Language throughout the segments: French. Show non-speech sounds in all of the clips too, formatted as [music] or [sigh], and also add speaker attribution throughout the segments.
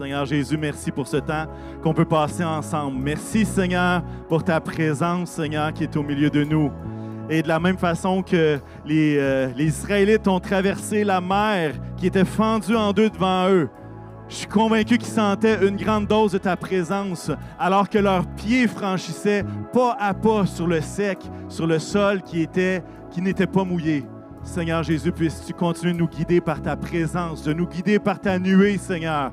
Speaker 1: Seigneur Jésus, merci pour ce temps qu'on peut passer ensemble. Merci, Seigneur, pour ta présence, Seigneur, qui est au milieu de nous. Et de la même façon que les, euh, les Israélites ont traversé la mer qui était fendue en deux devant eux, je suis convaincu qu'ils sentaient une grande dose de ta présence alors que leurs pieds franchissaient pas à pas sur le sec, sur le sol qui, était, qui n'était pas mouillé. Seigneur Jésus, puisses-tu continuer de nous guider par ta présence, de nous guider par ta nuée, Seigneur?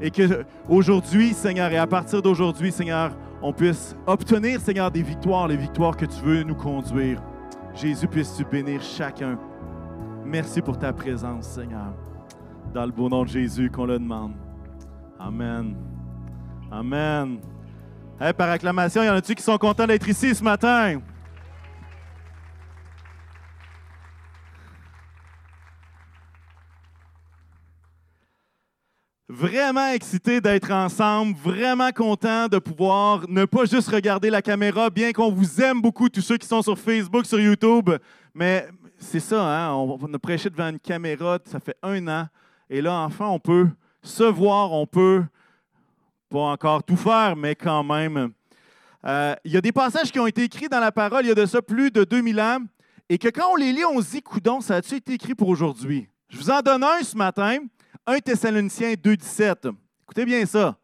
Speaker 1: Et que aujourd'hui, Seigneur, et à partir d'aujourd'hui, Seigneur, on puisse obtenir, Seigneur, des victoires, les victoires que tu veux nous conduire. Jésus, puisses-tu bénir chacun. Merci pour ta présence, Seigneur. Dans le beau nom de Jésus qu'on le demande. Amen. Amen. Par acclamation, il y en a-tu qui sont contents d'être ici ce matin? Vraiment excité d'être ensemble, vraiment content de pouvoir ne pas juste regarder la caméra, bien qu'on vous aime beaucoup, tous ceux qui sont sur Facebook, sur YouTube. Mais c'est ça, hein? on a prêché devant une caméra, ça fait un an. Et là, enfin, on peut se voir, on peut pas encore tout faire, mais quand même. Euh, il y a des passages qui ont été écrits dans la parole il y a de ça plus de 2000 ans, et que quand on les lit, on se dit, coudon, ça a-tu été écrit pour aujourd'hui? Je vous en donne un ce matin. 1 Thessaloniciens 2,17. Écoutez bien ça.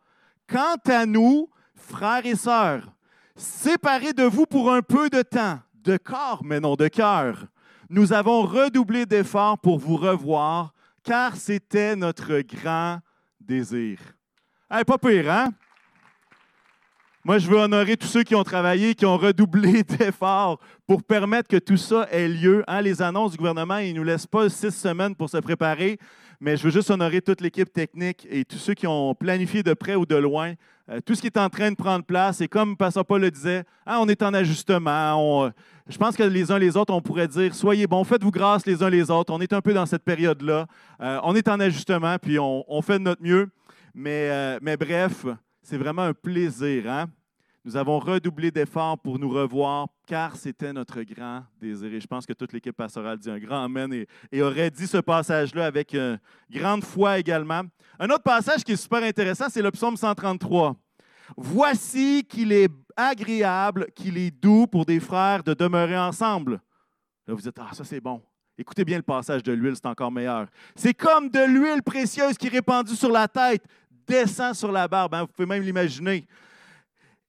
Speaker 1: Quant à nous, frères et sœurs, séparés de vous pour un peu de temps, de corps, mais non de cœur, nous avons redoublé d'efforts pour vous revoir, car c'était notre grand désir. Hey, pas pire, hein? Moi, je veux honorer tous ceux qui ont travaillé, qui ont redoublé [laughs] d'efforts pour permettre que tout ça ait lieu. Hein? Les annonces du gouvernement, ils ne nous laissent pas six semaines pour se préparer, mais je veux juste honorer toute l'équipe technique et tous ceux qui ont planifié de près ou de loin. Euh, tout ce qui est en train de prendre place, et comme Pasteur Paul le disait, hein, on est en ajustement. je pense que les uns les autres, on pourrait dire soyez bons, faites-vous grâce les uns les autres. On est un peu dans cette période-là. Euh, on est en ajustement, puis on, fait de notre mieux. Mais, euh, mais bref, c'est vraiment un plaisir. Hein? Nous avons redoublé d'efforts pour nous revoir, car c'était notre grand désir. Et je pense que toute l'équipe pastorale dit un grand Amen et, aurait dit ce passage-là avec une grande foi également. Un autre passage qui est super intéressant, c'est le psaume 133. Voici qu'il est agréable, qu'il est doux pour des frères de demeurer ensemble. Là, vous dites, ah, ça c'est bon. Écoutez bien le passage de l'huile, c'est encore meilleur. C'est comme de l'huile précieuse qui est répandue sur la tête, descend sur la barbe. Hein. Vous pouvez même l'imaginer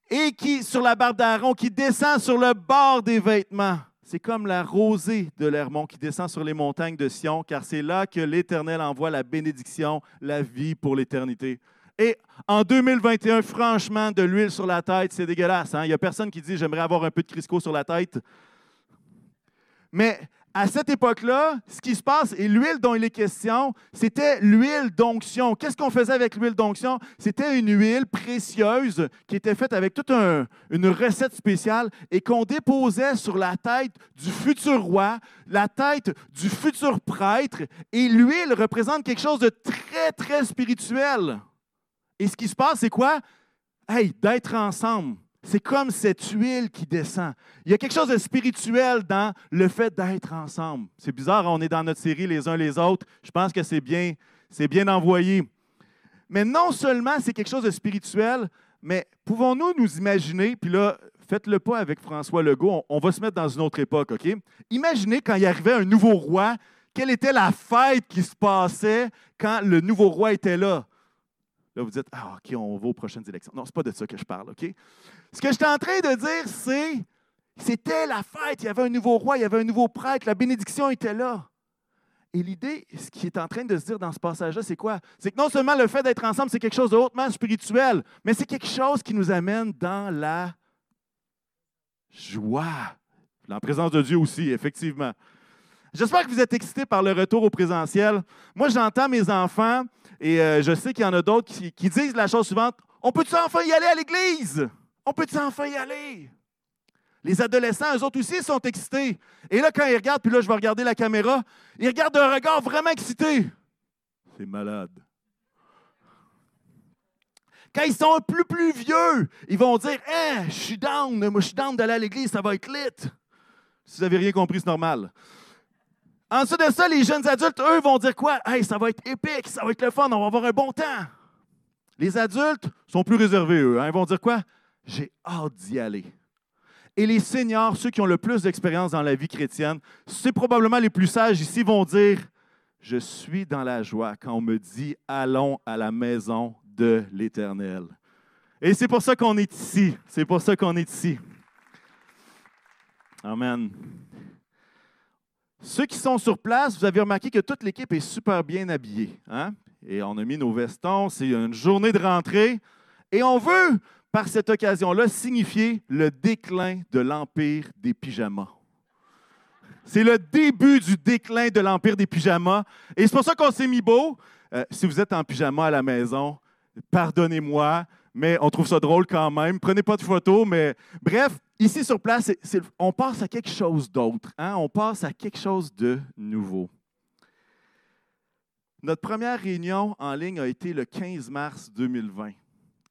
Speaker 1: et qui, sur la barbe d'Aaron, qui descend sur le bord des vêtements. C'est comme la rosée de l'Hermon qui descend sur les montagnes de Sion, car c'est là que l'Éternel envoie la bénédiction, la vie pour l'éternité. Et en 2021, franchement, de l'huile sur la tête, c'est dégueulasse. Hein? Il n'y a personne qui dit j'aimerais avoir un peu de Crisco sur la tête. Mais à cette époque-là, ce qui se passe, et l'huile dont il est question, c'était l'huile d'onction. Qu'est-ce qu'on faisait avec l'huile d'onction? C'était une huile précieuse qui était faite avec toute une recette spéciale et qu'on déposait sur la tête du futur roi, la tête du futur prêtre. Et l'huile représente quelque chose de très, très spirituel. Et ce qui se passe, c'est quoi? Hey, d'être ensemble c'est comme cette huile qui descend. Il y a quelque chose de spirituel dans le fait d'être ensemble. C'est bizarre, on est dans notre série les uns les autres. Je pense que c'est bien, c'est bien envoyé. Mais non seulement c'est quelque chose de spirituel, mais pouvons-nous nous imaginer, puis là, faites-le pas avec François Legault, on, va se mettre dans une autre époque, OK? Imaginez quand il arrivait un nouveau roi, quelle était la fête qui se passait quand le nouveau roi était là? Là, vous dites, ah, OK, on va aux prochaines élections. Non, ce n'est pas de ça que je parle, OK? Ce que je suis en train de dire, c'est, c'était la fête, il y avait un nouveau roi, il y avait un nouveau prêtre, la bénédiction était là. Et l'idée, ce qui est en train de se dire dans ce passage-là, c'est quoi? C'est que non seulement le fait d'être ensemble, c'est quelque chose de hautement spirituel, mais c'est quelque chose qui nous amène dans la joie. En présence de Dieu aussi, effectivement. J'espère que vous êtes excités par le retour au présentiel. Moi, j'entends mes enfants et euh, je sais qu'il y en a d'autres qui, disent la chose suivante On peut-tu enfin y aller à l'église? On peut-tu enfin y aller? Les adolescents, eux autres aussi, sont excités. Et là, quand ils regardent, puis là, je vais regarder la caméra, ils regardent d'un regard vraiment excité. C'est malade. Quand ils sont peu plus vieux, ils vont dire Hein, je suis down, moi je suis down d'aller à l'église, ça va être lit. Si vous n'avez rien compris, c'est normal. Ensuite de ça, les jeunes adultes, eux, vont dire quoi? Hey, ça va être épique, ça va être le fun, on va avoir un bon temps. Les adultes sont plus réservés, eux. Hein. Ils vont dire quoi? J'ai hâte d'y aller. Et les seniors, ceux qui ont le plus d'expérience dans la vie chrétienne, c'est probablement les plus sages ici, vont dire Je suis dans la joie quand on me dit Allons à la maison de l'Éternel. Et c'est pour ça qu'on est ici. C'est pour ça qu'on est ici. Amen. Ceux qui sont sur place, vous avez remarqué que toute l'équipe est super bien habillée. Hein? Et on a mis nos vestons. C'est une journée de rentrée. Et on veut par cette occasion-là, signifier le déclin de l'empire des pyjamas. C'est le début du déclin de l'empire des pyjamas. Et c'est pour ça qu'on s'est mis beau. Euh, si vous êtes en pyjama à la maison, pardonnez-moi, mais on trouve ça drôle quand même. Prenez pas de photos, mais bref, ici sur place, on passe à quelque chose d'autre. Hein? On passe à quelque chose de nouveau. Notre première réunion en ligne a été le 15 mars 2020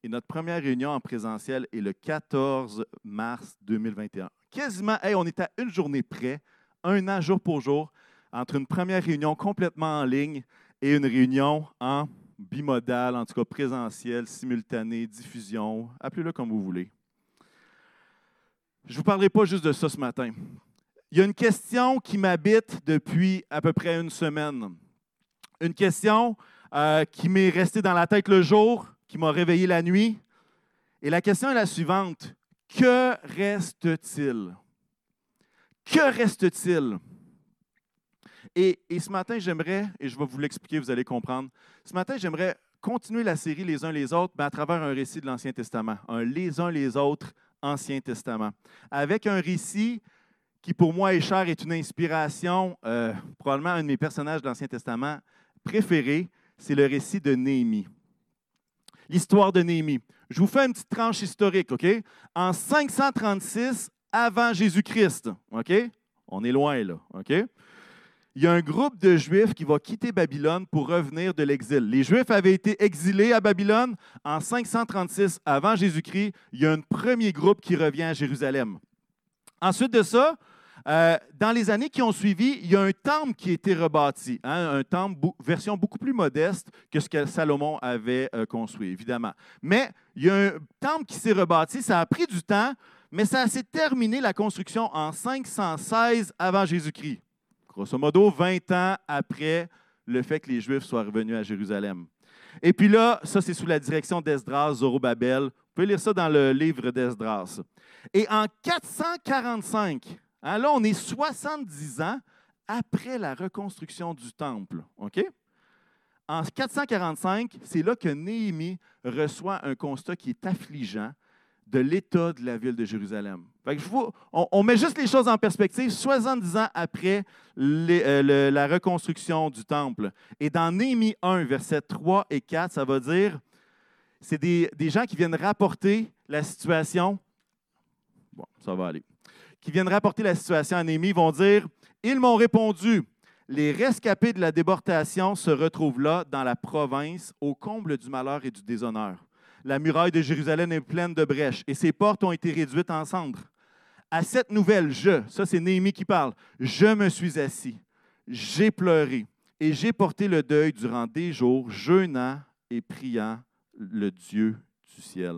Speaker 1: et notre première réunion en présentiel est le 14 mars 2021. Quasiment, on est à une journée près, un an jour pour jour, entre une première réunion complètement en ligne et une réunion en bimodal, en tout cas présentiel, simultané, diffusion, appelez-le comme vous voulez. Je ne vous parlerai pas juste de ça ce matin. Il y a une question qui m'habite depuis à peu près une semaine. Une question euh, qui m'est restée dans la tête le jour, qui m'a réveillé la nuit. Et la question est la suivante. Que reste-t-il? Que reste-t-il? Et, ce matin, j'aimerais, et je vais vous l'expliquer, vous allez comprendre, ce matin, j'aimerais continuer la série les uns les autres, mais à travers un récit de l'Ancien Testament, un les uns les autres Ancien Testament, avec un récit qui pour moi est cher, est une inspiration, euh, probablement un de mes personnages de l'Ancien Testament préférés, c'est le récit de Néhémie l'histoire de Néhémie. Je vous fais une petite tranche historique, OK? En 536 avant Jésus-Christ, OK? On est loin là, OK? Il y a un groupe de Juifs qui va quitter Babylone pour revenir de l'exil. Les Juifs avaient été exilés à Babylone en 536 avant Jésus-Christ. Il y a un premier groupe qui revient à Jérusalem. Ensuite de ça, euh, dans les années qui ont suivi, il y a un temple qui a été rebâti, hein, un temple version beaucoup plus modeste que ce que Salomon avait euh, construit, évidemment. Mais il y a un temple qui s'est rebâti, ça a pris du temps, mais ça s'est terminé la construction en 516 avant Jésus-Christ. Grosso modo, 20 ans après le fait que les Juifs soient revenus à Jérusalem. Et puis là, ça c'est sous la direction d'Esdras, Zorobabel. Vous pouvez lire ça dans le livre d'Esdras. Et en 445, Hein, là, on est 70 ans après la reconstruction du temple. En 445, c'est là que Néhémie reçoit un constat qui est affligeant de l'état de la ville de Jérusalem. on, met juste les choses en perspective, 70 ans après euh, la reconstruction du temple. Et dans Néhémie 1, versets 3 et 4, ça va dire, c'est des, des gens qui viennent rapporter la situation. Bon, ça va aller qui viennent rapporter la situation à Néhémie vont dire Ils m'ont répondu, les rescapés de la déportation se retrouvent là, dans la province, au comble du malheur et du déshonneur. La muraille de Jérusalem est pleine de brèches et ses portes ont été réduites en cendres. À cette nouvelle, je, ça c'est Néhémie qui parle, je me suis assis, j'ai pleuré et j'ai porté le deuil durant des jours, jeûnant et priant le Dieu du ciel.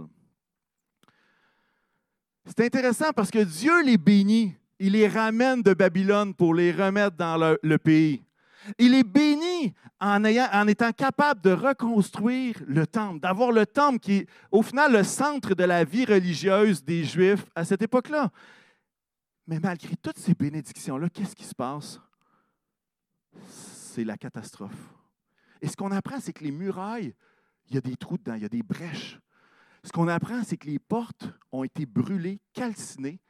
Speaker 1: C'est intéressant parce que Dieu les bénit. Il les ramène de Babylone pour les remettre dans le, pays. Il les bénit en, en, étant capable de reconstruire le temple, d'avoir le temple qui est au final le centre de la vie religieuse des Juifs à cette époque-là. Mais malgré toutes ces bénédictions-là, qu'est-ce qui se passe? C'est la catastrophe. Et ce qu'on apprend, c'est que les murailles, il y a des trous dedans, il y a des brèches. Ce qu'on apprend, c'est que les portes ont été brûlées, calcinées,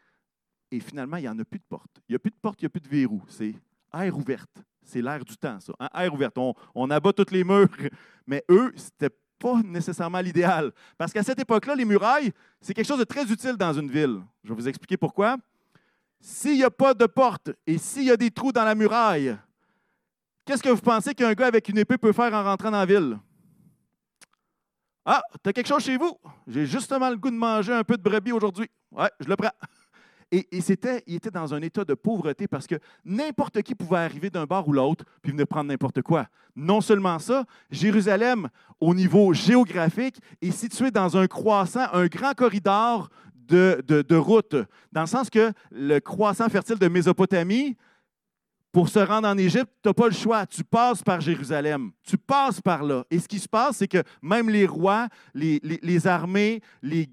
Speaker 1: et finalement, il n'y en a plus de portes. Il n'y a plus de portes, il n'y a plus de verrou. C'est air ouverte. C'est l'air du temps, ça. Hein? Air ouverte. On, abat tous les murs. [laughs] Mais eux, ce n'était pas nécessairement l'idéal. Parce qu'à cette époque-là, les murailles, c'est quelque chose de très utile dans une ville. Je vais vous expliquer pourquoi. S'il n'y a pas de porte et s'il y a des trous dans la muraille, qu'est-ce que vous pensez qu'un gars avec une épée peut faire en rentrant dans la ville? Ah, tu as quelque chose chez vous? J'ai justement le goût de manger un peu de brebis aujourd'hui. Ouais, je le prends. Et, c'était, il était dans un état de pauvreté parce que n'importe qui pouvait arriver d'un bar ou l'autre puis venir prendre n'importe quoi. Non seulement ça, Jérusalem, au niveau géographique, est située dans un croissant, un grand corridor de, de route, dans le sens que le croissant fertile de Mésopotamie, pour se rendre en Égypte, tu n'as pas le choix. Tu passes par Jérusalem. Tu passes par là. Et ce qui se passe, c'est que même les rois, les, armées, les,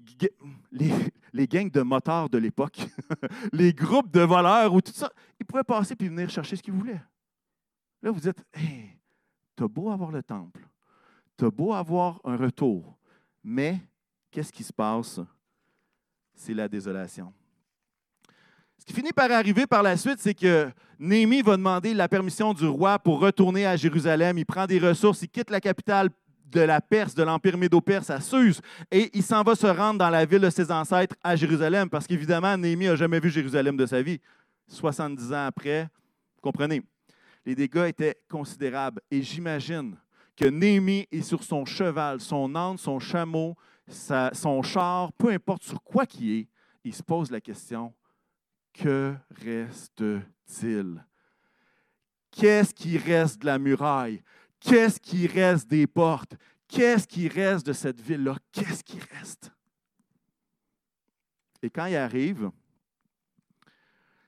Speaker 1: les, gangs de motards de l'époque, [laughs] les groupes de voleurs ou tout ça, ils pouvaient passer puis venir chercher ce qu'ils voulaient. Là, vous dites, hey, as beau avoir le temple, tu as beau avoir un retour, mais qu'est-ce qui se passe? C'est la désolation. Ce qui finit par arriver par la suite, c'est que Néhémie va demander la permission du roi pour retourner à Jérusalem. Il prend des ressources, il quitte la capitale de la Perse, de l'Empire médo-perse à Suse, et il s'en va se rendre dans la ville de ses ancêtres à Jérusalem, parce qu'évidemment, Néhémie n'a jamais vu Jérusalem de sa vie. 70 ans après, vous comprenez, les dégâts étaient considérables. Et j'imagine que Néhémie est sur son cheval, son âne, son chameau, son char, peu importe sur quoi qui est, il se pose la question que reste-t-il? Qu'est-ce qui reste de la muraille? Qu'est-ce qui reste des portes? Qu'est-ce qui reste de cette ville-là? Qu'est-ce qui reste? Et quand il arrive,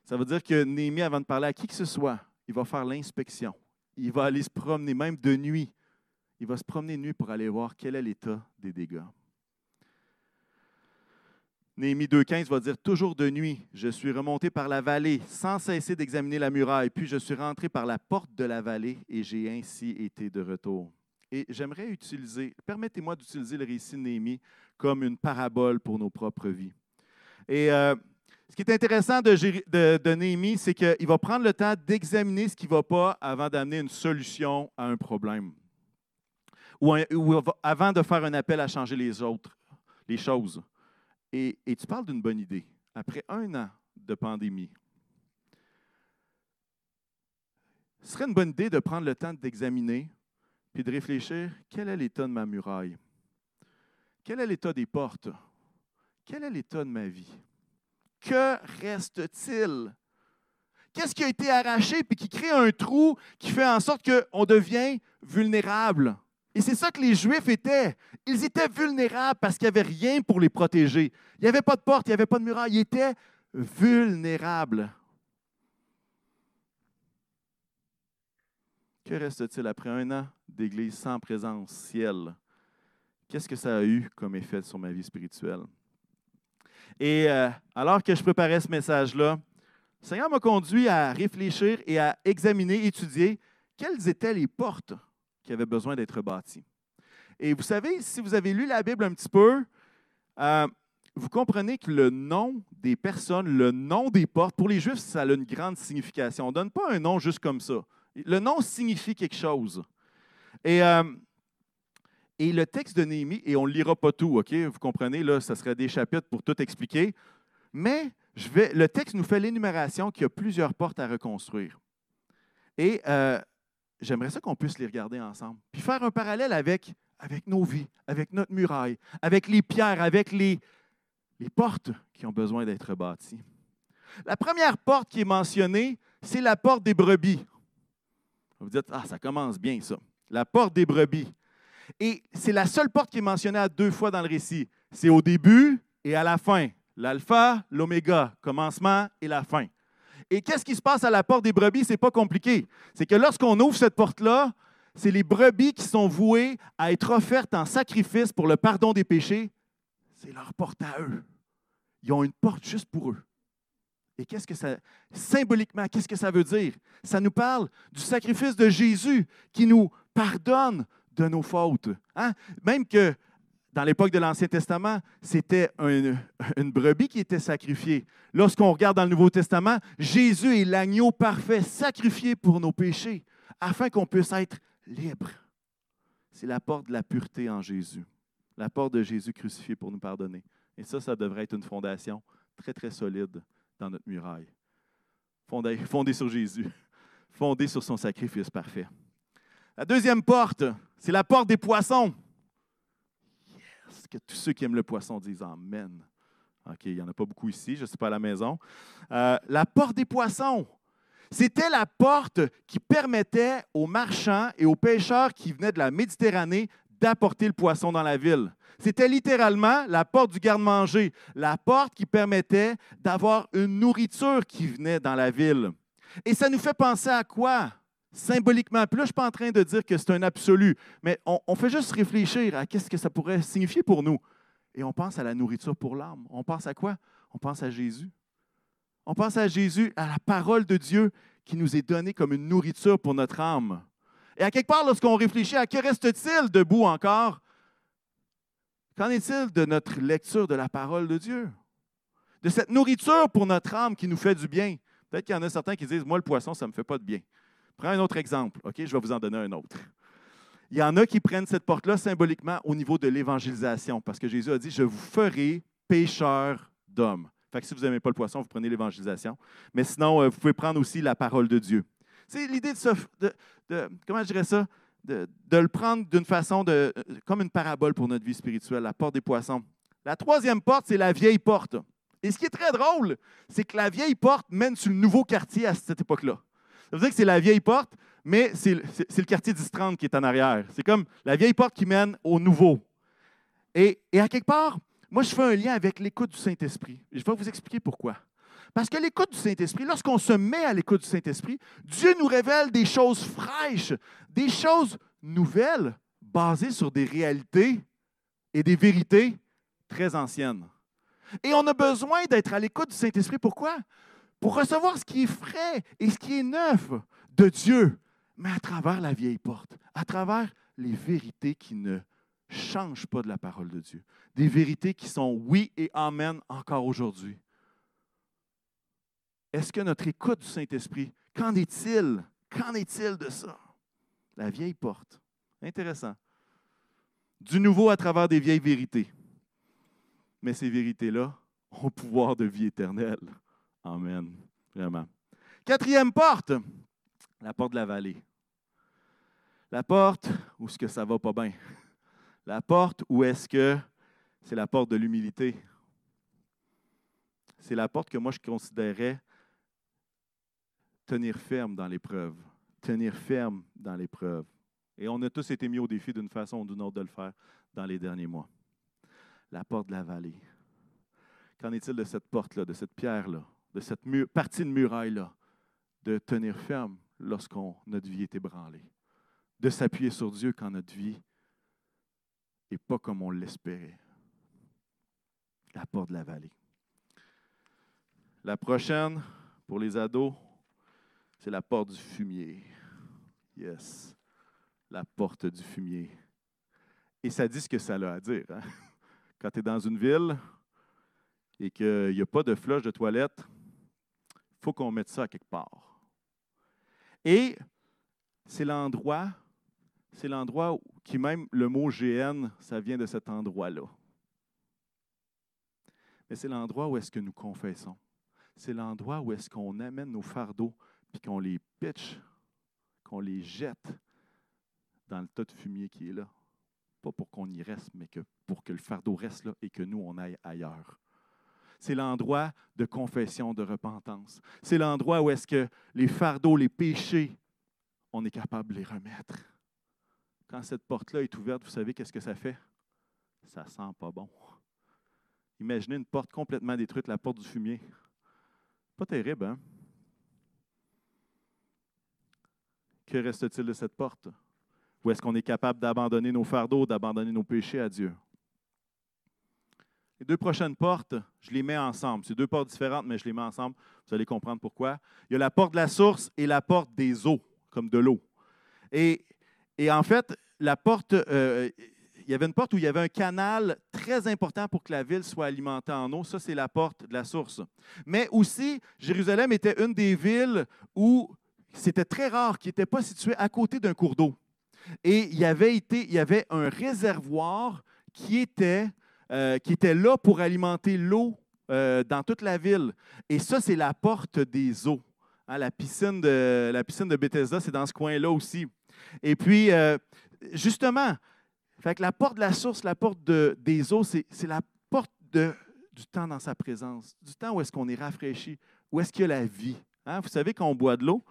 Speaker 1: ça veut dire que Néhémie, avant de parler à qui que ce soit, il va faire l'inspection. Il va aller se promener, même de nuit. Il va se promener de nuit pour aller voir quel est l'état des dégâts. Néhémie 2.15 va dire Toujours de nuit, je suis remonté par la vallée sans cesser d'examiner la muraille, puis je suis rentré par la porte de la vallée et j'ai ainsi été de retour. Et j'aimerais utiliser, permettez-moi d'utiliser le récit de Néhémie comme une parabole pour nos propres vies. Et euh, ce qui est intéressant de, Néhémie, c'est qu'il va prendre le temps d'examiner ce qui ne va pas avant d'amener une solution à un problème. Ou, ou, avant de faire un appel à changer les autres, les choses. Et, tu parles d'une bonne idée. Après un an de pandémie, ce serait une bonne idée de prendre le temps d'examiner puis de réfléchir quel est l'état de ma muraille? Quel est l'état des portes? Quel est l'état de ma vie? Que reste-t-il? Qu'est-ce qui a été arraché puis qui crée un trou qui fait en sorte qu'on devient vulnérable? Et c'est ça que les Juifs étaient. Ils étaient vulnérables parce qu'il n'y avait rien pour les protéger. Il n'y avait pas de porte, il n'y avait pas de muraille. Ils étaient vulnérables. Que reste-t-il après un an d'église sans présence ciel? Qu'est-ce que ça a eu comme effet sur ma vie spirituelle? Et euh, alors que je préparais ce message-là, le Seigneur m'a conduit à réfléchir et à examiner, étudier quelles étaient les portes qui avait besoin d'être bâti. Et vous savez, si vous avez lu la Bible un petit peu, euh, vous comprenez que le nom des personnes, le nom des portes, pour les Juifs, ça a une grande signification. On ne donne pas un nom juste comme ça. Le nom signifie quelque chose. Et, euh, et le texte de Néhémie, et on ne lira pas tout, OK? Vous comprenez, là, ça serait des chapitres pour tout expliquer. Mais je vais, le texte nous fait l'énumération qu'il y a plusieurs portes à reconstruire. Et euh, j'aimerais ça qu'on puisse les regarder ensemble. Puis faire un parallèle avec, nos vies, avec notre muraille, avec les pierres, avec les, les portes qui ont besoin d'être bâties. La première porte qui est mentionnée, c'est la porte des brebis. Vous dites, ah, ça commence bien ça. La porte des brebis. Et c'est la seule porte qui est mentionnée à deux fois dans le récit. C'est au début et à la fin. L'alpha, l'oméga, commencement et la fin. Et qu'est-ce qui se passe à la porte des brebis? Ce n'est pas compliqué. C'est que lorsqu'on ouvre cette porte-là, c'est les brebis qui sont vouées à être offertes en sacrifice pour le pardon des péchés. C'est leur porte à eux. Ils ont une porte juste pour eux. Et qu'est-ce que ça, symboliquement, qu'est-ce que ça veut dire? Ça nous parle du sacrifice de Jésus qui nous pardonne de nos fautes. Hein? Même que dans l'époque de l'Ancien Testament, c'était une brebis qui était sacrifiée. Lorsqu'on regarde dans le Nouveau Testament, Jésus est l'agneau parfait, sacrifié pour nos péchés, afin qu'on puisse être libre. C'est la porte de la pureté en Jésus, la porte de Jésus crucifié pour nous pardonner. Et ça, ça devrait être une fondation très, très solide dans notre muraille. Fondée, sur Jésus, fondée sur son sacrifice parfait. La deuxième porte, c'est la porte des poissons que tous ceux qui aiment le poisson disent Amen. OK, il n'y en a pas beaucoup ici, je ne sais pas à la maison. Euh, la porte des poissons. C'était la porte qui permettait aux marchands et aux pêcheurs qui venaient de la Méditerranée d'apporter le poisson dans la ville. C'était littéralement la porte du garde-manger, la porte qui permettait d'avoir une nourriture qui venait dans la ville. Et ça nous fait penser à quoi? Symboliquement. Puis là, je ne suis pas en train de dire que c'est un absolu, mais on, fait juste réfléchir à qu'est-ce que ça pourrait signifier pour nous. Et on pense à la nourriture pour l'âme. On pense à quoi? On pense à Jésus. On pense à Jésus, à la parole de Dieu qui nous est donnée comme une nourriture pour notre âme. Et à quelque part, lorsqu'on réfléchit à que reste-t-il debout encore, qu'en est-il de notre lecture de la parole de Dieu? De cette nourriture pour notre âme qui nous fait du bien. Peut-être qu'il y en a certains qui disent, moi, le poisson, ça ne me fait pas de bien. Prends un autre exemple, OK? Je vais vous en donner un autre. Il y en a qui prennent cette porte-là symboliquement au niveau de l'évangélisation, parce que Jésus a dit, je vous ferai pécheur d'hommes. Fait que si vous n'aimez pas le poisson, vous prenez l'évangélisation. Mais sinon, euh, vous pouvez prendre aussi la parole de Dieu. C'est l'idée de, de, comment je dirais ça, de, le prendre d'une façon de, comme une parabole pour notre vie spirituelle, la porte des poissons. La troisième porte, c'est la vieille porte. Et ce qui est très drôle, c'est que la vieille porte mène sur le nouveau quartier à cette époque-là. Ça veut dire que c'est la vieille porte, mais c'est le quartier 1030 qui est en arrière. C'est comme la vieille porte qui mène au nouveau. Et, et à quelque part, moi, je fais un lien avec l'écoute du Saint-Esprit. Je vais vous expliquer pourquoi. Parce que l'écoute du Saint-Esprit, lorsqu'on se met à l'écoute du Saint-Esprit, Dieu nous révèle des choses fraîches, des choses nouvelles, basées sur des réalités et des vérités très anciennes. Et on a besoin d'être à l'écoute du Saint-Esprit. Pourquoi? Pour recevoir ce qui est frais et ce qui est neuf de Dieu, mais à travers la vieille porte, à travers les vérités qui ne changent pas de la parole de Dieu. Des vérités qui sont oui et amen encore aujourd'hui. Est-ce que notre écoute du Saint-Esprit, qu'en est-il? Qu'en est-il de ça? La vieille porte. Intéressant. Du nouveau à travers des vieilles vérités. Mais ces vérités-là ont pouvoir de vie éternelle. Amen. Vraiment. Quatrième porte, la porte de la vallée. La porte où est-ce que ça va pas bien? La porte où est-ce que c'est la porte de l'humilité? C'est la porte que moi je considérais tenir ferme dans l'épreuve. Tenir ferme dans l'épreuve. Et on a tous été mis au défi d'une façon ou d'une autre de le faire dans les derniers mois. La porte de la vallée. Qu'en est-il de cette porte-là, de cette pierre-là, de cette partie de muraille-là, de tenir ferme lorsqu'on notre vie est ébranlée, de s'appuyer sur Dieu quand notre vie n'est pas comme on l'espérait. La porte de la vallée. La prochaine, pour les ados, c'est la porte du fumier. Yes. La porte du fumier. Et ça dit ce que ça a à dire. Hein. Quand tu es dans une ville et qu'il n'y a pas de flush de toilette, il faut qu'on mette ça quelque part. Et c'est l'endroit, c'est l'endroit qui même le mot GN, ça vient de cet endroit-là. Mais c'est l'endroit où est-ce que nous confessons. C'est l'endroit où est-ce qu'on amène nos fardeaux puis qu'on les pitch, qu'on les jette dans le tas de fumier qui est là. Pas pour qu'on y reste, mais que pour que le fardeau reste là et que nous, on aille ailleurs. C'est l'endroit de confession, de repentance. C'est l'endroit où est-ce que les fardeaux, les péchés, on est capable de les remettre. Quand cette porte-là est ouverte, vous savez qu'est-ce que ça fait? Ça sent pas bon. Imaginez une porte complètement détruite, la porte du fumier. Pas terrible, hein? Que reste-t-il de cette porte? Ou est-ce qu'on est capable d'abandonner nos fardeaux, d'abandonner nos péchés à Dieu? Deux prochaines portes, je les mets ensemble. C'est deux portes différentes, mais je les mets ensemble. Vous allez comprendre pourquoi. Il y a la porte de la source et la porte des eaux, comme de l'eau. Et, en fait, la porte, euh, il y avait une porte où il y avait un canal très important pour que la ville soit alimentée en eau. Ça, c'est la porte de la source. Mais aussi, Jérusalem était une des villes où c'était très rare qu'il n'était pas situé à côté d'un cours d'eau. Et il y avait, été, il y avait un réservoir qui était, euh, qui était là pour alimenter l'eau euh, dans toute la ville. Et ça, c'est la porte des eaux. Hein, la, piscine de, Bethesda, c'est dans ce coin-là aussi. Et puis, euh, justement, fait la porte de la source, la porte de, des eaux, c'est la porte du temps dans sa présence, du temps où est-ce qu'on est rafraîchi, où est-ce qu'il y a la vie. Hein? Vous savez, quand on boit de l'eau,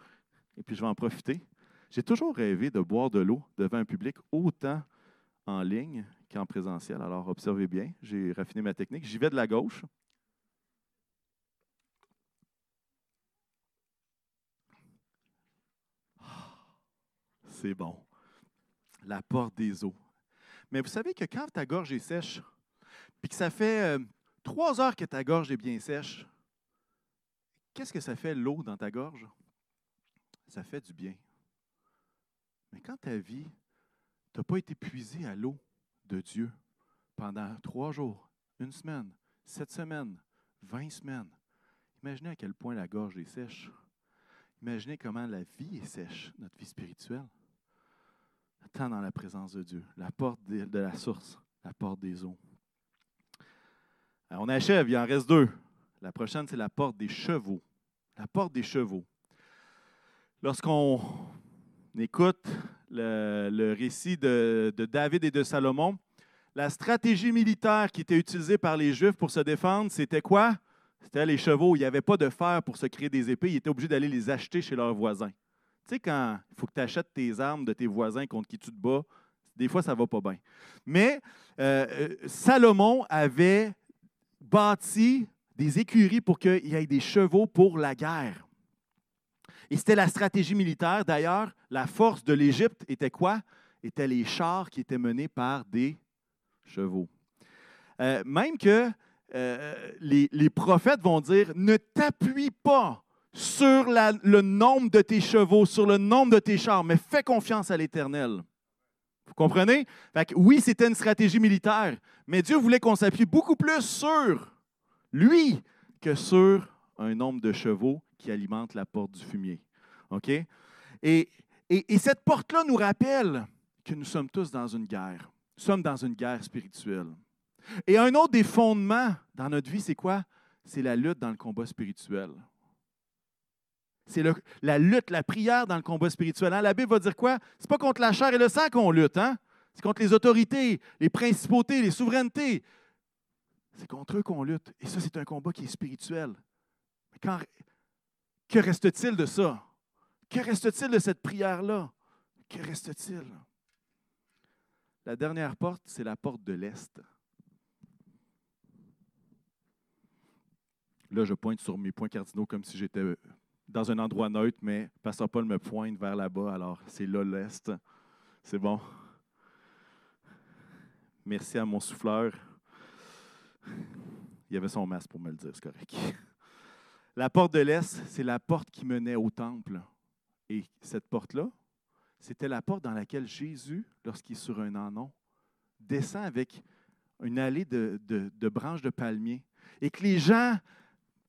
Speaker 1: et puis je vais en profiter, j'ai toujours rêvé de boire de l'eau devant un public autant en ligne qu'en présentiel. Alors, observez bien, j'ai raffiné ma technique. J'y vais de la gauche. C'est bon. La porte des eaux. Mais vous savez que quand ta gorge est sèche, puis que ça fait euh, trois heures que ta gorge est bien sèche, qu'est-ce que ça fait l'eau dans ta gorge? Ça fait du bien. Mais quand ta vie, tu pas été puisé à l'eau Dieu pendant trois jours, une semaine, sept semaines, vingt semaines, imaginez à quel point la gorge est sèche. Imaginez comment la vie est sèche, notre vie spirituelle. Tant dans la présence de Dieu, la porte de la source, la porte des eaux. on achève, il en reste deux. La prochaine, c'est la porte des chevaux. La porte des chevaux. Lorsqu'on écoute le, récit de, David et de Salomon, la stratégie militaire qui était utilisée par les Juifs pour se défendre, c'était quoi? C'était les chevaux. Il n'y avait pas de fer pour se créer des épées. Ils étaient obligés d'aller les acheter chez leurs voisins. Tu sais, quand il faut que tu achètes tes armes de tes voisins contre qui tu te bats, des fois, ça ne va pas bien. Mais euh, euh, Salomon avait bâti des écuries pour qu'il y ait des chevaux pour la guerre. Et c'était la stratégie militaire. D'ailleurs, la force de l'Égypte était quoi? Étaient les chars qui étaient menés par des chevaux. Euh, même que les, les, prophètes vont dire, ne t'appuie pas sur le nombre de tes chevaux, sur le nombre de tes chars, mais fais confiance à l'Éternel. Vous comprenez? oui, c'était une stratégie militaire, mais Dieu voulait qu'on s'appuie beaucoup plus sur lui que sur un nombre de chevaux qui alimentent la porte du fumier. Et cette porte-là nous rappelle que nous sommes tous dans une guerre. Nous sommes dans une guerre spirituelle. Et un autre des fondements dans notre vie, c'est quoi? C'est la lutte dans le combat spirituel. C'est la lutte, la prière dans le combat spirituel. Hein? La Bible va dire quoi? C'est pas contre la chair et le sang qu'on lutte, hein? C'est contre les autorités, les principautés, les souverainetés. C'est contre eux qu'on lutte. Et ça, c'est un combat qui est spirituel. Mais quand, que reste-t-il de ça? Que reste-t-il de cette prière-là? Que reste-t-il? La dernière porte, c'est la porte de l'Est. Là, je pointe sur mes points cardinaux comme si j'étais dans un endroit neutre, mais Pasteur Paul me pointe vers là-bas, alors c'est là l'Est. C'est bon. Merci à mon souffleur. Il avait son masque pour me le dire, c'est correct. La porte de l'Est, c'est la porte qui menait au temple. Et cette porte-là, c'était la porte dans laquelle Jésus, lorsqu'il est sur un anon, descend avec une allée de, branches de palmier. Et que les gens,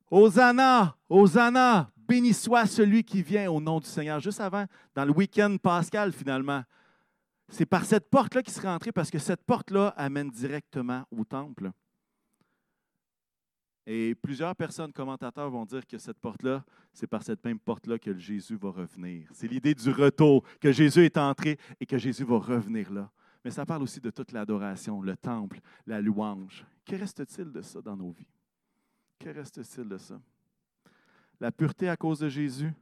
Speaker 1: Hosanna, Hosanna, Béni soit celui qui vient au nom du Seigneur. Juste avant, dans le week-end pascal, finalement, c'est par cette porte-là qu'il serait entré parce que cette porte-là amène directement au temple. Et plusieurs personnes, commentateurs, vont dire que cette porte-là, c'est par cette même porte-là que Jésus va revenir. C'est l'idée du retour, que Jésus est entré et que Jésus va revenir là. Mais ça parle aussi de toute l'adoration, le temple, la louange. Que reste-t-il de ça dans nos vies? Que reste-t-il de ça? La pureté à cause de Jésus?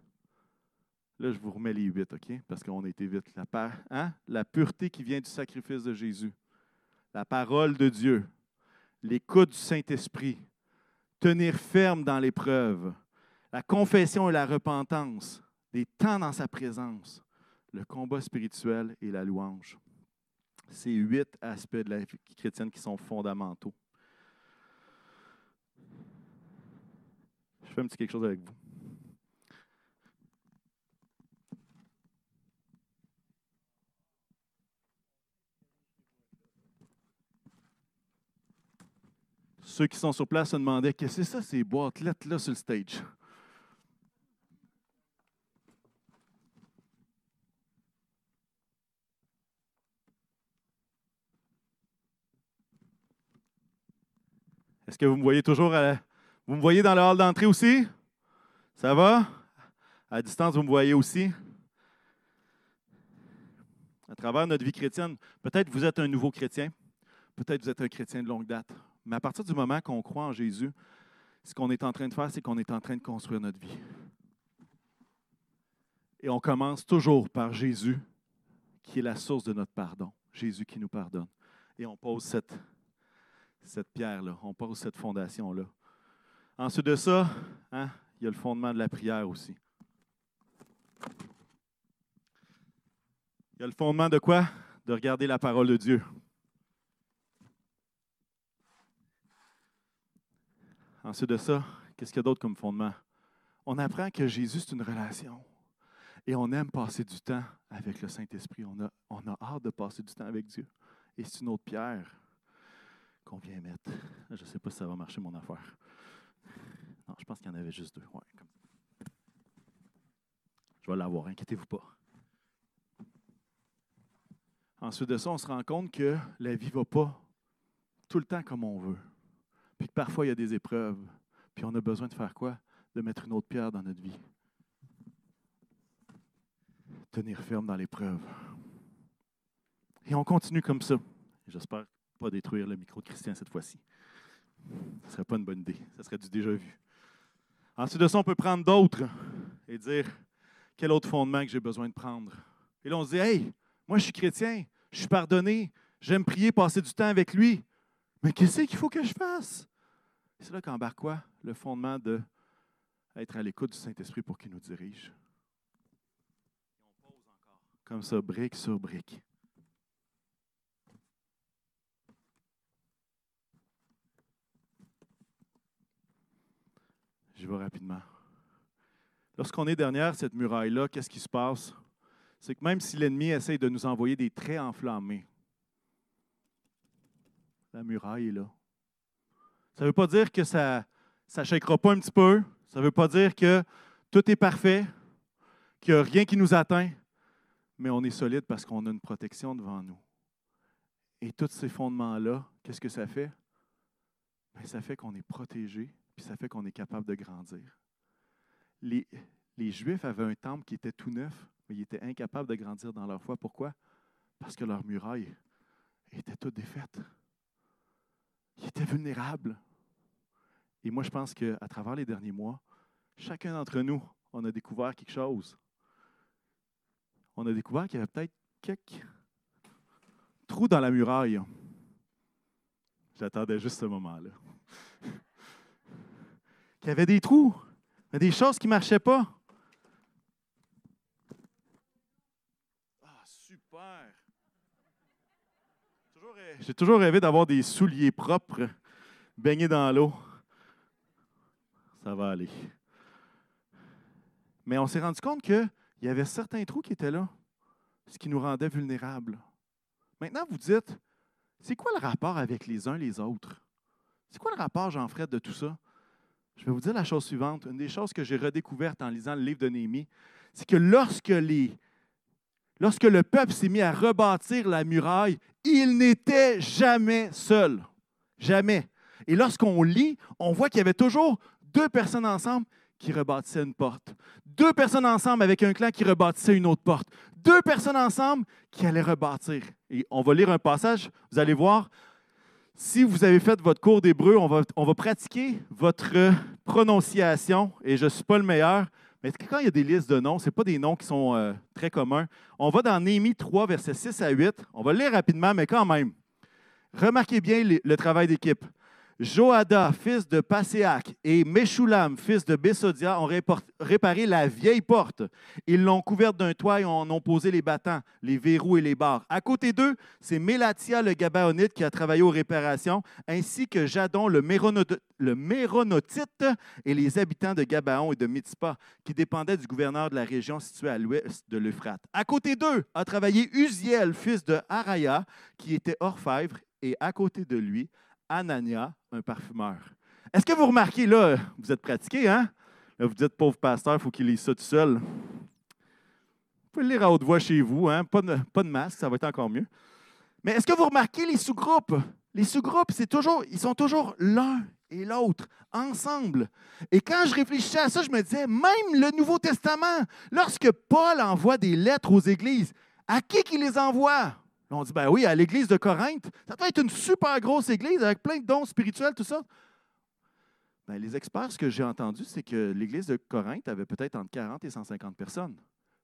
Speaker 1: Là, je vous remets les huit, OK? Parce qu'on a été vite. La, hein? la pureté qui vient du sacrifice de Jésus. La parole de Dieu. L'écoute du Saint-Esprit. Tenir ferme dans l'épreuve. La confession et la repentance. Des temps dans sa présence. Le combat spirituel et la louange. Ces huit aspects de la vie chrétienne qui sont fondamentaux. Je fais un petit quelque chose avec vous. Ceux qui sont sur place se demandaient Qu'est-ce que c'est ça, ces boîtes-là sur le stage? Est-ce que vous me voyez toujours à, vous me voyez dans le hall d'entrée aussi? Ça va? À distance, vous me voyez aussi? À travers notre vie chrétienne, peut-être vous êtes un nouveau chrétien, peut-être vous êtes un chrétien de longue date. Mais à partir du moment qu'on croit en Jésus, ce qu'on est en train de faire, c'est qu'on est en train de construire notre vie. Et on commence toujours par Jésus, qui est la source de notre pardon. Jésus qui nous pardonne. Et on pose cette, cette pierre-là, on pose cette fondation-là. Ensuite de ça, hein, il y a le fondement de la prière aussi. Il y a le fondement de quoi? De regarder la parole de Dieu. Ensuite de ça, qu'est-ce qu'il y a d'autre comme fondement? On apprend que Jésus, c'est une relation. Et on aime passer du temps avec le Saint-Esprit. On a, a hâte de passer du temps avec Dieu. Et c'est une autre pierre qu'on vient mettre. Je ne sais pas si ça va marcher, mon affaire. Non, je pense qu'il y en avait juste deux. Je vais l'avoir, inquiétez-vous pas. Ensuite de ça, on se rend compte que la vie ne va pas tout le temps comme on veut. Puis parfois, il y a des épreuves. Puis on a besoin de faire quoi? De mettre une autre pierre dans notre vie. Tenir ferme dans l'épreuve. Et on continue comme ça. J'espère pas détruire le micro de Christian cette fois-ci. Ce ne serait pas une bonne idée. Ce serait du déjà vu. Ensuite de ça, on peut prendre d'autres et dire quel autre fondement que j'ai besoin de prendre? Et là, on se dit Hey, moi, je suis chrétien, je suis pardonné, j'aime prier, passer du temps avec lui. Mais qu'est-ce qu'il faut que je fasse? C'est là qu'embarque quoi? Le fondement de être à l'écoute du Saint-Esprit pour qu'il nous dirige. on pose encore. Comme ça, brique sur brique. Je vais rapidement. Lorsqu'on est derrière cette muraille-là, qu'est-ce qui se passe? C'est que même si l'ennemi essaye de nous envoyer des traits enflammés, la muraille est là. Ça ne veut pas dire que ça ne shakera pas un petit peu. Ça ne veut pas dire que tout est parfait, qu'il n'y a rien qui nous atteint, mais on est solide parce qu'on a une protection devant nous. Et tous ces fondements-là, qu'est-ce que ça fait? Bien, ça fait qu'on est protégé, puis ça fait qu'on est capable de grandir. Les, les Juifs avaient un temple qui était tout neuf, mais ils étaient incapables de grandir dans leur foi. Pourquoi? Parce que leur muraille était toute défaite. Ils étaient vulnérables. Et moi, je pense qu'à travers les derniers mois, chacun d'entre nous, on a découvert quelque chose. On a découvert qu'il y avait peut-être quelques trous dans la muraille. J'attendais juste ce moment-là. [laughs] qu'il y avait des trous, des choses qui ne marchaient pas. Ah, super! J'ai toujours rêvé d'avoir des souliers propres baignés dans l'eau. Ça va aller. Mais on s'est rendu compte qu'il y avait certains trous qui étaient là, ce qui nous rendait vulnérables. Maintenant, vous dites, c'est quoi le rapport avec les uns les autres? C'est quoi le rapport, Jean-Fred, de tout ça? Je vais vous dire la chose suivante. Une des choses que j'ai redécouvertes en lisant le livre de Néhémie, c'est que lorsque, les, lorsque le peuple s'est mis à rebâtir la muraille, il n'était jamais seul. Jamais. Et lorsqu'on lit, on voit qu'il y avait toujours deux personnes ensemble qui rebâtissaient une porte. Deux personnes ensemble avec un clan qui rebâtissait une autre porte. Deux personnes ensemble qui allaient rebâtir. Et on va lire un passage, vous allez voir. Si vous avez fait votre cours d'hébreu, on va, on va pratiquer votre prononciation, et je ne suis pas le meilleur, mais quand il y a des listes de noms, ce pas des noms qui sont euh, très communs? On va dans Néhémie 3, versets 6 à 8. On va le lire rapidement, mais quand même. Remarquez bien le travail d'équipe. Joada, fils de Passéac, et Meshulam, fils de Bessodia, ont réparé la vieille porte. Ils l'ont couverte d'un toit et en ont posé les battants, les verrous et les barres. À côté d'eux, c'est Mélatia le Gabaonite qui a travaillé aux réparations, ainsi que Jadon le, Méronotite et les habitants de Gabaon et de Mitzpah, qui dépendaient du gouverneur de la région située à l'ouest de l'Euphrate. À côté d'eux a travaillé Uziel, fils de Haraya, qui était orfèvre, et à côté de lui, Anania, un parfumeur. Est-ce que vous remarquez, là, vous êtes pratiqué, hein? Là, vous dites, pauvre pasteur, il faut qu'il lise ça tout seul. Vous pouvez le lire à haute voix chez vous, hein? pas, de, pas de masque, ça va être encore mieux. Mais est-ce que vous remarquez les sous-groupes? Les sous-groupes, c'est toujours, ils sont toujours l'un et l'autre, ensemble. Et quand je réfléchissais à ça, je me disais, même le Nouveau Testament, lorsque Paul envoie des lettres aux églises, à qui qu'il les envoie? On dit, ben oui, à l'église de Corinthe, ça doit être une super grosse église avec plein de dons spirituels, tout ça. Ben, les experts, ce que j'ai entendu, c'est que l'église de Corinthe avait peut-être entre 40 et 150 personnes.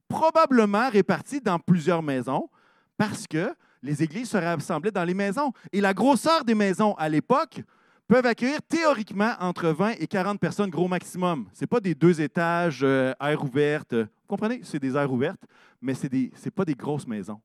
Speaker 1: Probablement réparties dans plusieurs maisons, parce que les églises se rassemblaient dans les maisons. Et la grosseur des maisons à l'époque peuvent accueillir théoriquement entre 20 et 40 personnes, gros maximum. Ce n'est pas des deux étages, euh, air ouverte. Vous comprenez? C'est des aires ouvertes, mais ce n'est pas des grosses maisons.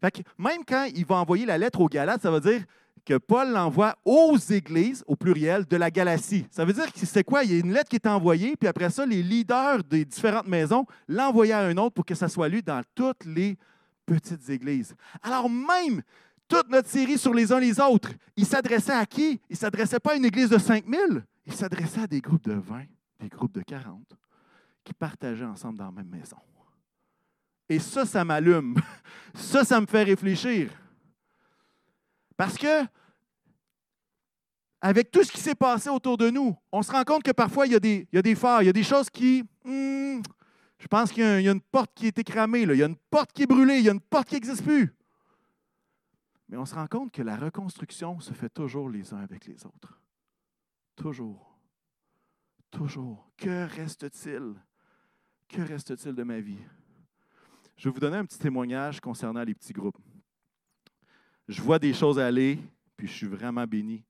Speaker 1: Fait même quand il va envoyer la lettre aux Galates, ça veut dire que Paul l'envoie aux églises, au pluriel, de la Galatie. Ça veut dire que c'est quoi? Il y a une lettre qui est envoyée, puis après ça, les leaders des différentes maisons l'envoyaient à un autre pour que ça soit lu dans toutes les petites églises. Alors même toute notre série sur les uns les autres, il s'adressait à qui? Il ne s'adressait pas à une église de 5000, il s'adressait à des groupes de 20, des groupes de 40, qui partageaient ensemble dans la même maison. Et ça, ça m'allume. [laughs] Ça, ça me fait réfléchir. Parce que, avec tout ce qui s'est passé autour de nous, on se rend compte que parfois, il y a des, phares, il y a des choses qui. Hmm, je pense qu'il y, a une porte qui a été cramée, il y a une porte qui est brûlée, il y a une porte qui n'existe plus. Mais on se rend compte que la reconstruction se fait toujours les uns avec les autres. Toujours. Toujours. Que reste-t-il? Que reste-t-il de ma vie? Je vais vous donner un petit témoignage concernant les petits groupes. Je vois des choses aller, puis je suis vraiment béni.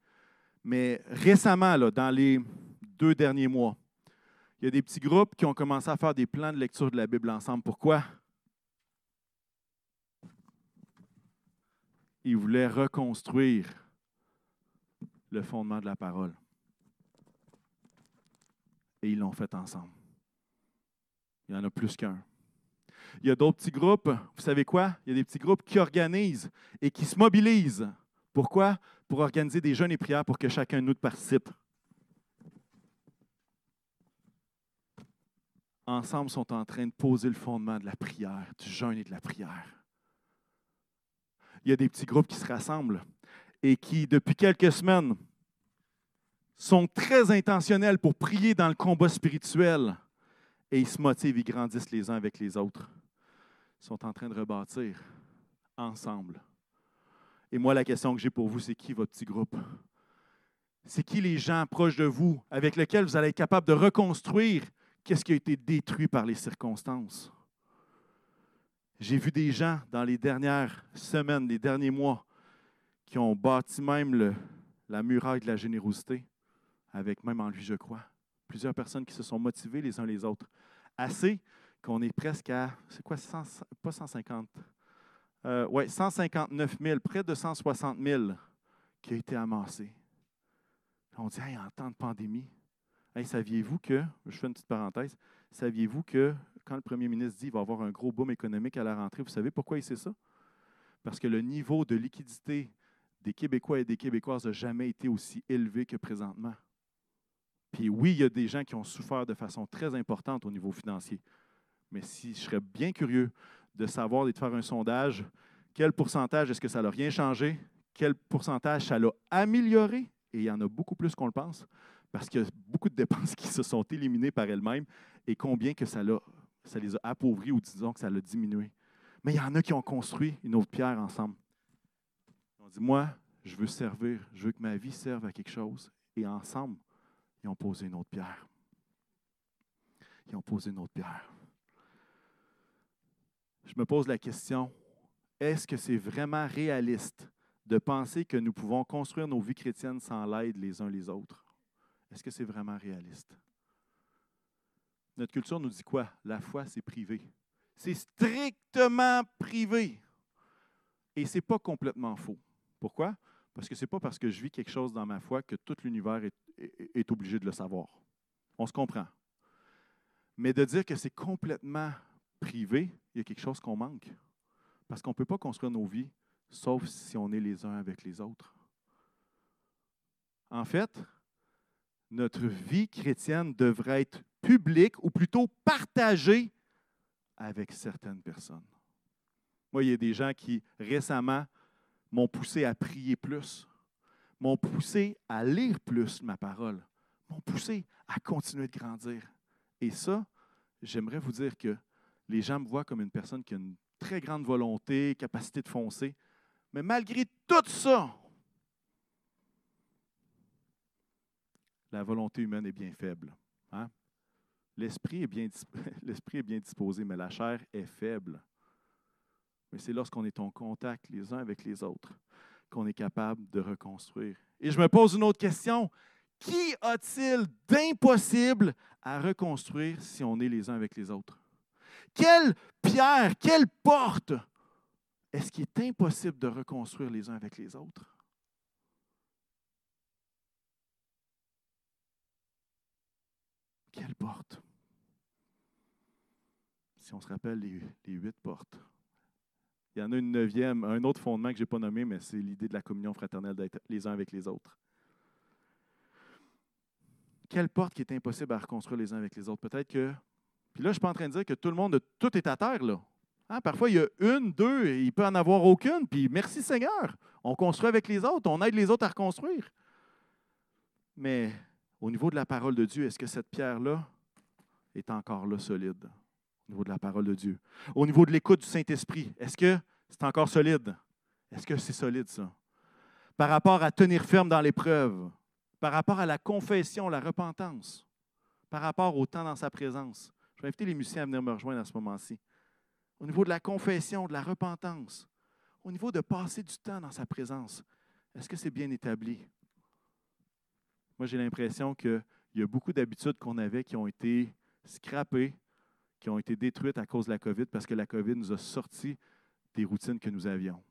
Speaker 1: Mais récemment, là, dans les deux derniers mois, il y a des petits groupes qui ont commencé à faire des plans de lecture de la Bible ensemble. Pourquoi? Ils voulaient reconstruire le fondement de la parole. Et ils l'ont fait ensemble. Il y en a plus qu'un. Il y a d'autres petits groupes. Vous savez quoi? Il y a des petits groupes qui organisent et qui se mobilisent. Pourquoi? Pour organiser des jeûnes et prières pour que chacun de nous participe. Ensemble, sont en train de poser le fondement de la prière, du jeûne et de la prière. Il y a des petits groupes qui se rassemblent et qui, depuis quelques semaines, sont très intentionnels pour prier dans le combat spirituel et ils se motivent, ils grandissent les uns avec les autres. Ils sont en train de rebâtir ensemble. Et moi, la question que j'ai pour vous, c'est qui votre petit groupe? C'est qui les gens proches de vous avec lesquels vous allez être capable de reconstruire qu'est-ce qui a été détruit par les circonstances? J'ai vu des gens dans les dernières semaines, les derniers mois, qui ont bâti même la muraille de la générosité, avec même en lui, je crois plusieurs personnes qui se sont motivées les uns les autres. Assez qu'on est presque à, c'est quoi, pas 150, euh, ouais, 159 000, près de 160 000 qui a été amassé. On dit, hey, en temps de pandémie, hey, saviez-vous que, je fais une petite parenthèse, saviez-vous que quand le premier ministre dit qu'il va y avoir un gros boom économique à la rentrée, vous savez pourquoi il sait ça? Parce que le niveau de liquidité des Québécois et des Québécoises n'a jamais été aussi élevé que présentement. Puis oui, il y a des gens qui ont souffert de façon très importante au niveau financier. Mais si je serais bien curieux de savoir et de faire un sondage, quel pourcentage est-ce que ça n'a rien changé? Quel pourcentage ça l'a amélioré? Et il y en a beaucoup plus qu'on le pense, parce qu'il y a beaucoup de dépenses [laughs] qui se sont éliminées par elles-mêmes et combien que ça, ça les a appauvris ou disons que ça l'a diminué. Mais il y en a qui ont construit une autre pierre ensemble. On dit, moi, je veux servir, je veux que ma vie serve à quelque chose. Et ensemble, ils ont posé une autre pierre. Ils ont posé une autre pierre. Je me pose la question, est-ce que c'est vraiment réaliste de penser que nous pouvons construire nos vies chrétiennes sans l'aide les uns les autres? Est-ce que c'est vraiment réaliste? Notre culture nous dit quoi? La foi, c'est privé. C'est strictement privé. Et ce n'est pas complètement faux. Pourquoi? Parce que ce n'est pas parce que je vis quelque chose dans ma foi que tout l'univers est, obligé de le savoir. On se comprend. Mais de dire que c'est complètement privé, il y a quelque chose qu'on manque. Parce qu'on ne peut pas construire nos vies sauf si on est les uns avec les autres. En fait, notre vie chrétienne devrait être publique ou plutôt partagée avec certaines personnes. Moi, il y a des gens qui récemment m'ont poussé à prier plus, m'ont poussé à lire plus ma parole, m'ont poussé à continuer de grandir. Et ça, j'aimerais vous dire que les gens me voient comme une personne qui a une très grande volonté, capacité de foncer, Mais malgré tout ça, la volonté humaine est bien faible. Hein? L'esprit est, bien, [laughs] l'esprit est bien disposé, mais la chair est faible. Mais c'est lorsqu'on est en contact les uns avec les autres qu'on est capable de reconstruire. Et je me pose une autre question. Qui a-t-il d'impossible à reconstruire si on est les uns avec les autres? Quelle pierre, quelle porte est-ce qu'il est impossible de reconstruire les uns avec les autres? Quelle porte? Si on se rappelle les, huit portes. Il y en a une neuvième, un autre fondement que je n'ai pas nommé, mais c'est l'idée de la communion fraternelle d'être les uns avec les autres. Quelle porte qui est impossible à reconstruire les uns avec les autres? Peut-être que. Puis là, je ne suis pas en train de dire que tout le monde, tout est à terre, là. Hein, parfois, il y a une, deux, et il peut en avoir aucune, puis merci Seigneur. On construit avec les autres, on aide les autres à reconstruire. Mais au niveau de la parole de Dieu, est-ce que cette pierre-là est encore là solide? Au niveau de la parole de Dieu. Au niveau de l'écoute du Saint-Esprit, est-ce que c'est encore solide? Est-ce que c'est solide, ça? Par rapport à tenir ferme dans l'épreuve, par rapport à la confession, la repentance, par rapport au temps dans sa présence. Je vais inviter les musiciens à venir me rejoindre à ce moment-ci au niveau de la confession, de la repentance, au niveau de passer du temps dans sa présence. Est-ce que c'est bien établi? Moi, j'ai l'impression qu'il y a beaucoup d'habitudes qu'on avait qui ont été scrappées, qui ont été détruites à cause de la COVID parce que la COVID nous a sorti des routines que nous avions.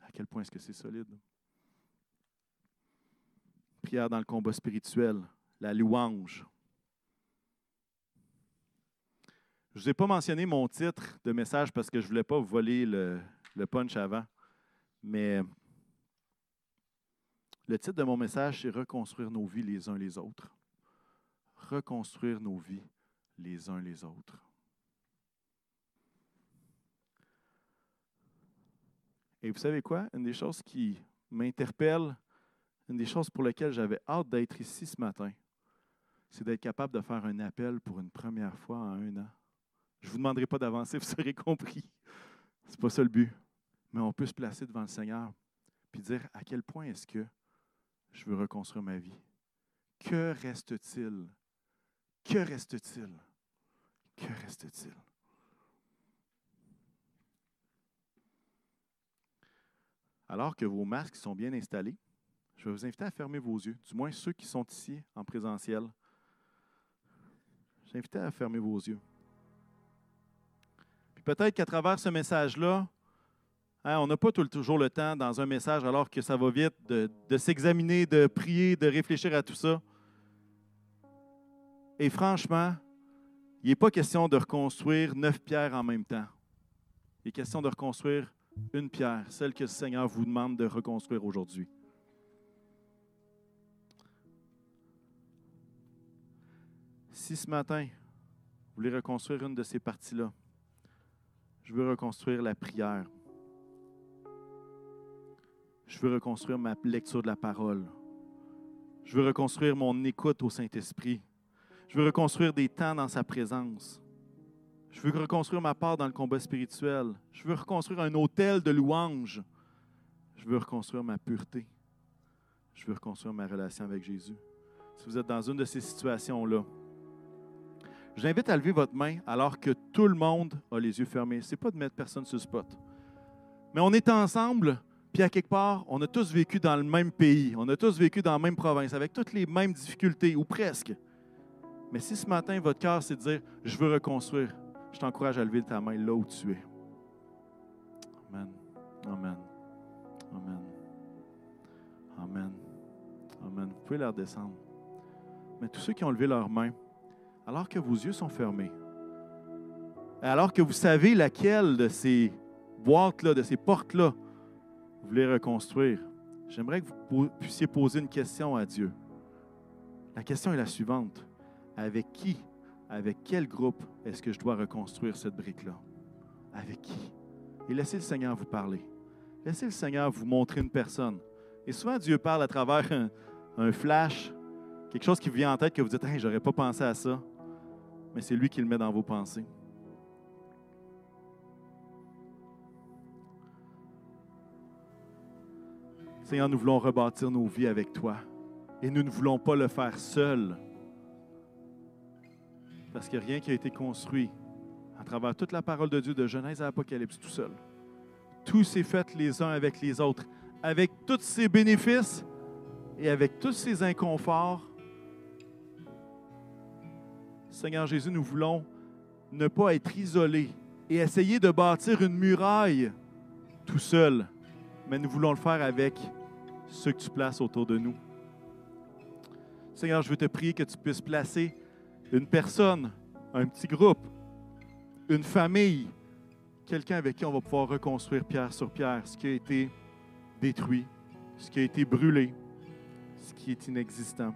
Speaker 1: À quel point est-ce que c'est solide? Prière dans le combat spirituel, la louange, Je ne vous ai pas mentionné mon titre de message parce que je ne voulais pas vous voler le, punch avant. Mais le titre de mon message, c'est Reconstruire nos vies les uns les autres. Reconstruire nos vies les uns les autres. Et vous savez quoi? Une des choses qui m'interpelle, une des choses pour lesquelles j'avais hâte d'être ici ce matin, c'est d'être capable de faire un appel pour une première fois en un an. Je ne vous demanderai pas d'avancer, [laughs] vous serez compris. Ce n'est pas ça le but. Mais on peut se placer devant le Seigneur et dire à quel point est-ce que je veux reconstruire ma vie? Que reste-t-il? Que reste-t-il? Que reste-t-il? Alors que vos masques sont bien installés, je vais vous inviter à fermer vos yeux, du moins ceux qui sont ici en présentiel. Je vais à fermer vos yeux. Peut-être qu'à travers ce message-là, hein, on n'a pas toujours le temps dans un message, alors que ça va vite, de s'examiner, de prier, de réfléchir à tout ça. Et franchement, il n'est pas question de reconstruire neuf pierres en même temps. Il est question de reconstruire une pierre, celle que le Seigneur vous demande de reconstruire aujourd'hui. Si ce matin, vous voulez reconstruire une de ces parties-là, je veux reconstruire la prière. Je veux reconstruire ma lecture de la parole. Je veux reconstruire mon écoute au Saint-Esprit. Je veux reconstruire des temps dans sa présence. Je veux reconstruire ma part dans le combat spirituel. Je veux reconstruire un hôtel de louange. Je veux reconstruire ma pureté. Je veux reconstruire ma relation avec Jésus. Si vous êtes dans une de ces situations-là, je vous invite à lever votre main alors que tout le monde a les yeux fermés. Ce n'est pas de mettre personne sur le spot. Mais on est ensemble, puis à quelque part, on a tous vécu dans le même pays, on a tous vécu dans la même province, avec toutes les mêmes difficultés, ou presque. Mais si ce matin, votre cœur, c'est de dire, je veux reconstruire, je t'encourage à lever ta main là où tu es. Amen. Amen. Amen. Amen. Amen. Vous pouvez leur descendre. Mais tous ceux qui ont levé leurs mains, alors que vos yeux sont fermés, alors que vous savez laquelle de ces boîtes-là, de ces portes-là, vous voulez reconstruire, j'aimerais que vous puissiez poser une question à Dieu. La question est la suivante. Avec qui, avec quel groupe est-ce que je dois reconstruire cette brique-là? Avec qui? Et laissez le Seigneur vous parler. Laissez le Seigneur vous montrer une personne. Et souvent, Dieu parle à travers un, flash, quelque chose qui vous vient en tête que vous dites, hey, j'aurais pas pensé à ça mais c'est lui qui le met dans vos pensées. Seigneur, nous voulons rebâtir nos vies avec toi. Et nous ne voulons pas le faire seuls. Parce que rien qui a été construit à travers toute la parole de Dieu de Genèse à Apocalypse tout seul. Tout s'est fait les uns avec les autres, avec tous ses bénéfices et avec tous ses inconforts. Seigneur Jésus, nous voulons ne pas être isolés et essayer de bâtir une muraille tout seul, mais nous voulons le faire avec ceux que tu places autour de nous. Seigneur, je veux te prier que tu puisses placer une personne, un petit groupe, une famille, quelqu'un avec qui on va pouvoir reconstruire pierre sur pierre ce qui a été détruit, ce qui a été brûlé, ce qui est inexistant.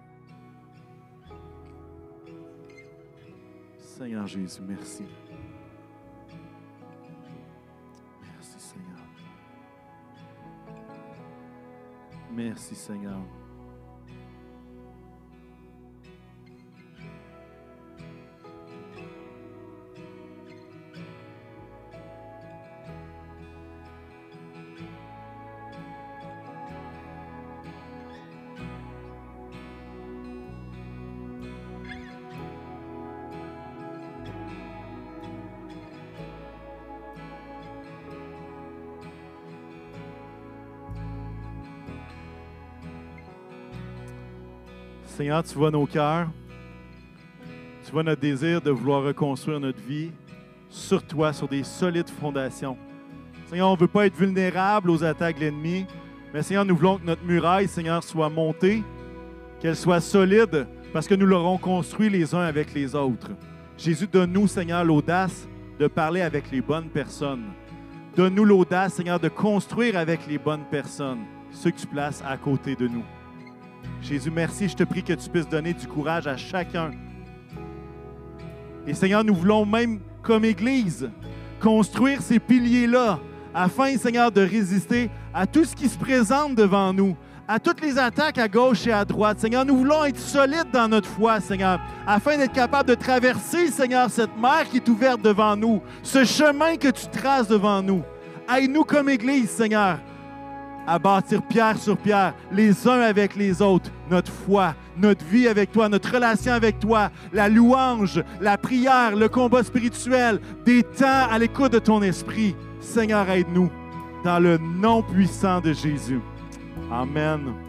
Speaker 1: Seigneur Jésus, merci. Merci Seigneur. Merci Seigneur. Seigneur, tu vois nos cœurs. Tu vois notre désir de vouloir reconstruire notre vie sur toi, sur des solides fondations. Seigneur, on ne veut pas être vulnérable aux attaques de l'ennemi, mais Seigneur, nous voulons que notre muraille, Seigneur, soit montée, qu'elle soit solide, parce que nous l'aurons construit les uns avec les autres. Jésus, donne-nous, Seigneur, l'audace de parler avec les bonnes personnes. Donne-nous l'audace, Seigneur, de construire avec les bonnes personnes, ceux que tu places à côté de nous. Jésus, merci. Je te prie que tu puisses donner du courage à chacun. Et Seigneur, nous voulons même, comme Église, construire ces piliers-là afin, Seigneur, de résister à tout ce qui se présente devant nous, à toutes les attaques à gauche et à droite. Seigneur, nous voulons être solides dans notre foi, Seigneur, afin d'être capable de traverser, Seigneur, cette mer qui est ouverte devant nous, ce chemin que tu traces devant nous. Aide-nous comme Église, Seigneur, à bâtir pierre sur pierre, les uns avec les autres, notre foi, notre vie avec toi, notre relation avec toi, la louange, la prière, le combat spirituel, des temps à l'écoute de ton esprit. Seigneur, aide-nous dans le nom puissant de Jésus. Amen.